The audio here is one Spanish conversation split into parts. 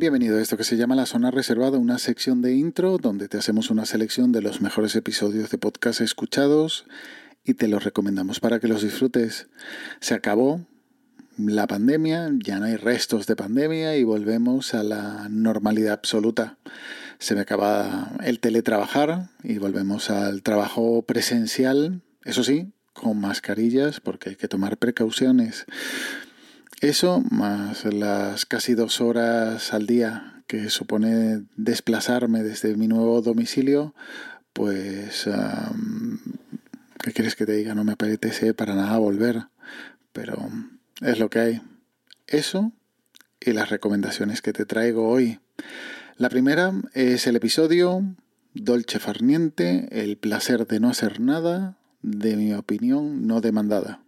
Bienvenido a esto que se llama La Zona Reservada, una sección de intro donde te hacemos una selección de los mejores episodios de podcast escuchados y te los recomendamos para que los disfrutes. Se acabó la pandemia, ya no hay restos de pandemia y volvemos a la normalidad absoluta. Se me acaba el teletrabajar y volvemos al trabajo presencial, eso sí, con mascarillas porque hay que tomar precauciones. Eso, más las casi dos horas al día que supone desplazarme desde mi nuevo domicilio, pues, ¿qué quieres que te diga? No me apetece para nada volver, pero es lo que hay. Eso y las recomendaciones que te traigo hoy. La primera es el episodio Dolce Farniente, el placer de no hacer nada, de mi opinión no demandada.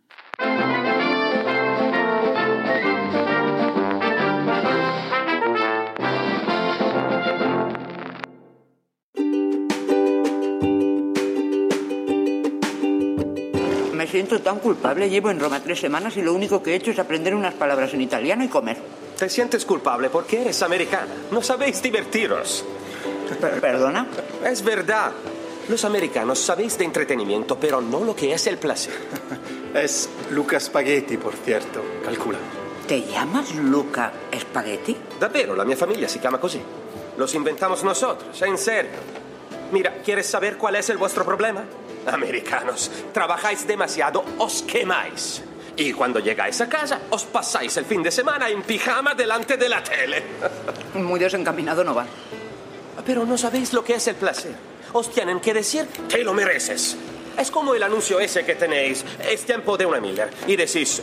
Siento tan culpable. Llevo en Roma tres semanas y lo único que he hecho es aprender unas palabras en italiano y comer. Te sientes culpable porque eres americana. No sabéis divertiros. Per- ¿Perdona? Es verdad. Los americanos sabéis de entretenimiento, pero no lo que es el placer. Es Luca Spaghetti, por cierto. Calcula. ¿Te llamas Luca Spaghetti? Davvero, la mia famiglia si chiama così. Los inventamos nosotros, en serio. Mira, ¿quieres saber cuál es el vuestro problema? Americanos, trabajáis demasiado, os quemáis. Y cuando llegáis a casa, os pasáis el fin de semana en pijama delante de la tele. Muy desencaminado no va. Pero no sabéis lo que es el placer. Os tienen que decir, te lo mereces. Es como el anuncio ese que tenéis, es tiempo de una Miller. Y decís,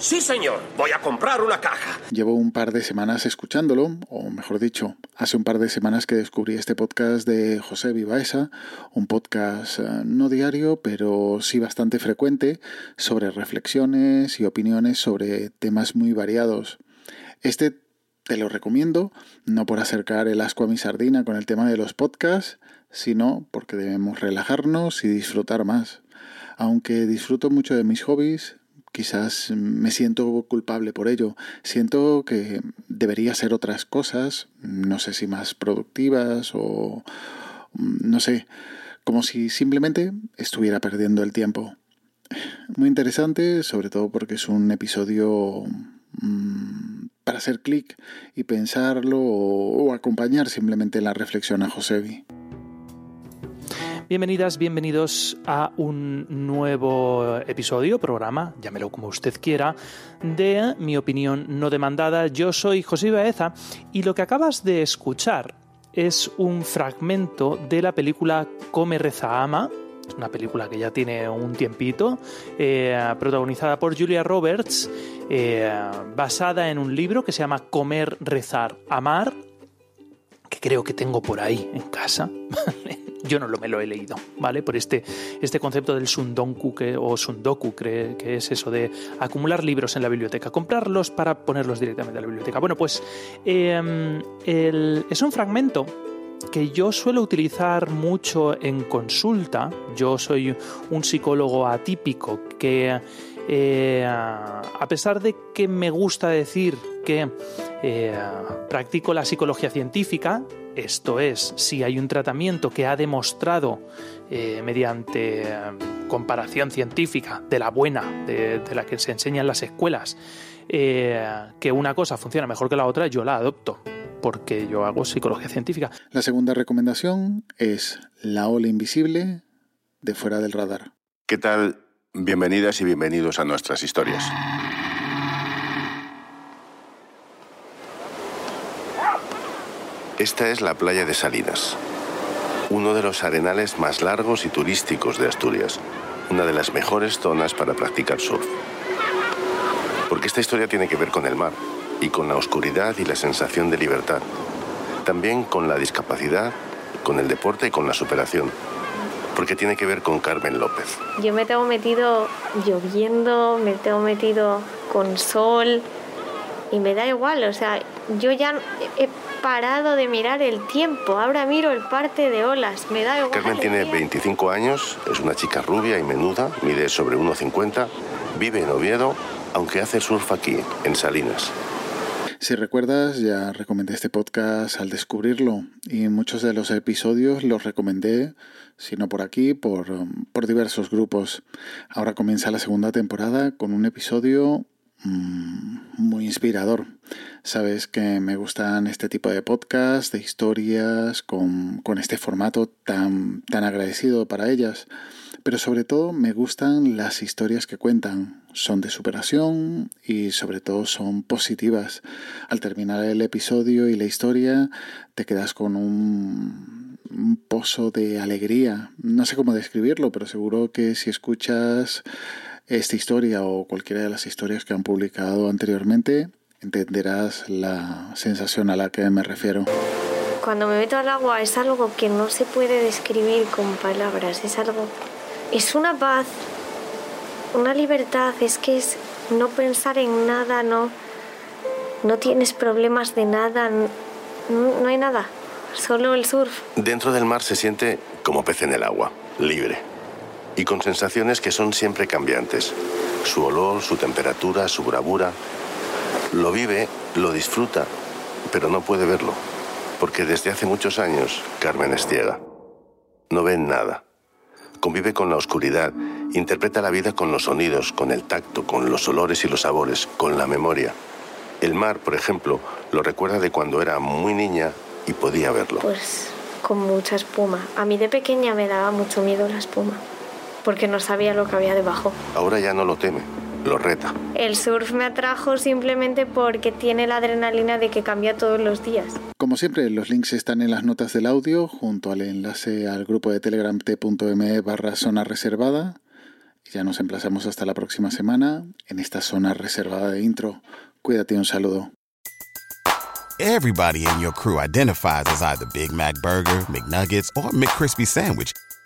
sí señor, voy a comprar una caja. Llevo un par de semanas escuchándolo, o mejor dicho, hace un par de semanas que descubrí este podcast de José Vivaesa, un podcast eh, no diario, pero sí bastante frecuente, sobre reflexiones y opiniones sobre temas muy variados. Este te lo recomiendo, no por acercar el asco a mi sardina con el tema de los podcasts, sino porque debemos relajarnos y disfrutar más. Aunque disfruto mucho de mis hobbies, quizás me siento culpable por ello. Siento que debería hacer otras cosas, no sé si más productivas o no sé, como si simplemente estuviera perdiendo el tiempo. Muy interesante, sobre todo porque es un episodio mm, para hacer clic y pensarlo o, o acompañar simplemente la reflexión a Josebi. Bienvenidas, bienvenidos a un nuevo episodio, programa, llámelo como usted quiera, de Mi opinión no demandada. Yo soy José Baeza y lo que acabas de escuchar es un fragmento de la película Come, Reza, Ama. Es una película que ya tiene un tiempito, eh, protagonizada por Julia Roberts, eh, basada en un libro que se llama Comer, Rezar, Amar, que creo que tengo por ahí en casa. Yo no me lo he leído, ¿vale? Por este, este concepto del sundonku que, o sundoku, que, que es eso de acumular libros en la biblioteca, comprarlos para ponerlos directamente a la biblioteca. Bueno, pues el- es un fragmento que yo suelo utilizar mucho en consulta. Yo soy un psicólogo atípico que, eh, a pesar de que me gusta decir que eh, practico la psicología científica, esto es, si hay un tratamiento que ha demostrado eh, mediante eh, comparación científica de la buena, de, de, la que se enseña en las escuelas, que una cosa funciona mejor que la otra, yo la adopto porque yo hago psicología científica. La segunda recomendación es La ola invisible de fuera del radar. ¿Qué tal? Bienvenidas y bienvenidos a nuestras historias. Esta es la playa de Salinas, uno de los arenales más largos y turísticos de Asturias, una de las mejores zonas para practicar surf. Porque esta historia tiene que ver con el mar y con la oscuridad y la sensación de libertad. También con la discapacidad, con el deporte y con la superación. Porque tiene que ver con Carmen López. Yo me tengo metido lloviendo, me tengo metido con sol y me da igual, o sea, yo ya parado de mirar el tiempo, ahora miro el parte de olas, me da igual. Carmen tiene 25 años, es una chica rubia y menuda, mide sobre 1,50, vive en Oviedo, aunque hace surf aquí, en Salinas. Si recuerdas, ya recomendé este podcast al descubrirlo y muchos de los episodios los recomendé, si no por aquí, por, por diversos grupos. Ahora comienza la segunda temporada con un episodio muy inspirador. Sabes que me gustan este tipo de podcasts, de historias, con, con este formato tan, tan agradecido para ellas pero sobre todo me gustan las historias que cuentan. Son de superación y sobre todo son positivas. Al terminar el episodio y la historia te quedas con un, un pozo de alegría. No sé cómo describirlo, pero seguro que si escuchas esta historia o cualquiera de las historias que han publicado anteriormente, entenderás la sensación a la que me refiero. Cuando me meto al agua es algo que no se puede describir con palabras, es algo es una paz, una libertad, es que es no pensar en nada, no, no tienes problemas de nada, no, no hay nada, solo el surf. Dentro del mar se siente como pez en el agua, libre, y con sensaciones que son siempre cambiantes. Su olor, su temperatura, su bravura. Lo vive, lo disfruta, pero no puede verlo, porque desde hace muchos años Carmen es ciega. No ve nada convive con la oscuridad, interpreta la vida con los sonidos, con el tacto, con los olores y los sabores, con la memoria. El mar, por ejemplo, lo recuerda de cuando era muy niña y podía verlo. Pues con mucha espuma. A mí de pequeña me daba mucho miedo la espuma, porque no sabía lo que había debajo. Ahora ya no lo teme, lo reta. El surf me atrajo simplemente porque tiene la adrenalina de que cambia todos los días. Como siempre, los links están en las notas del audio, junto al enlace al grupo de telegram t.me barra zona reservada. Y ya nos emplazamos hasta la próxima semana en esta zona reservada de intro. Cuídate, un saludo. Everybody in your crew identifies as either Big Mac Burger, McNuggets, or McCrispy Sandwich.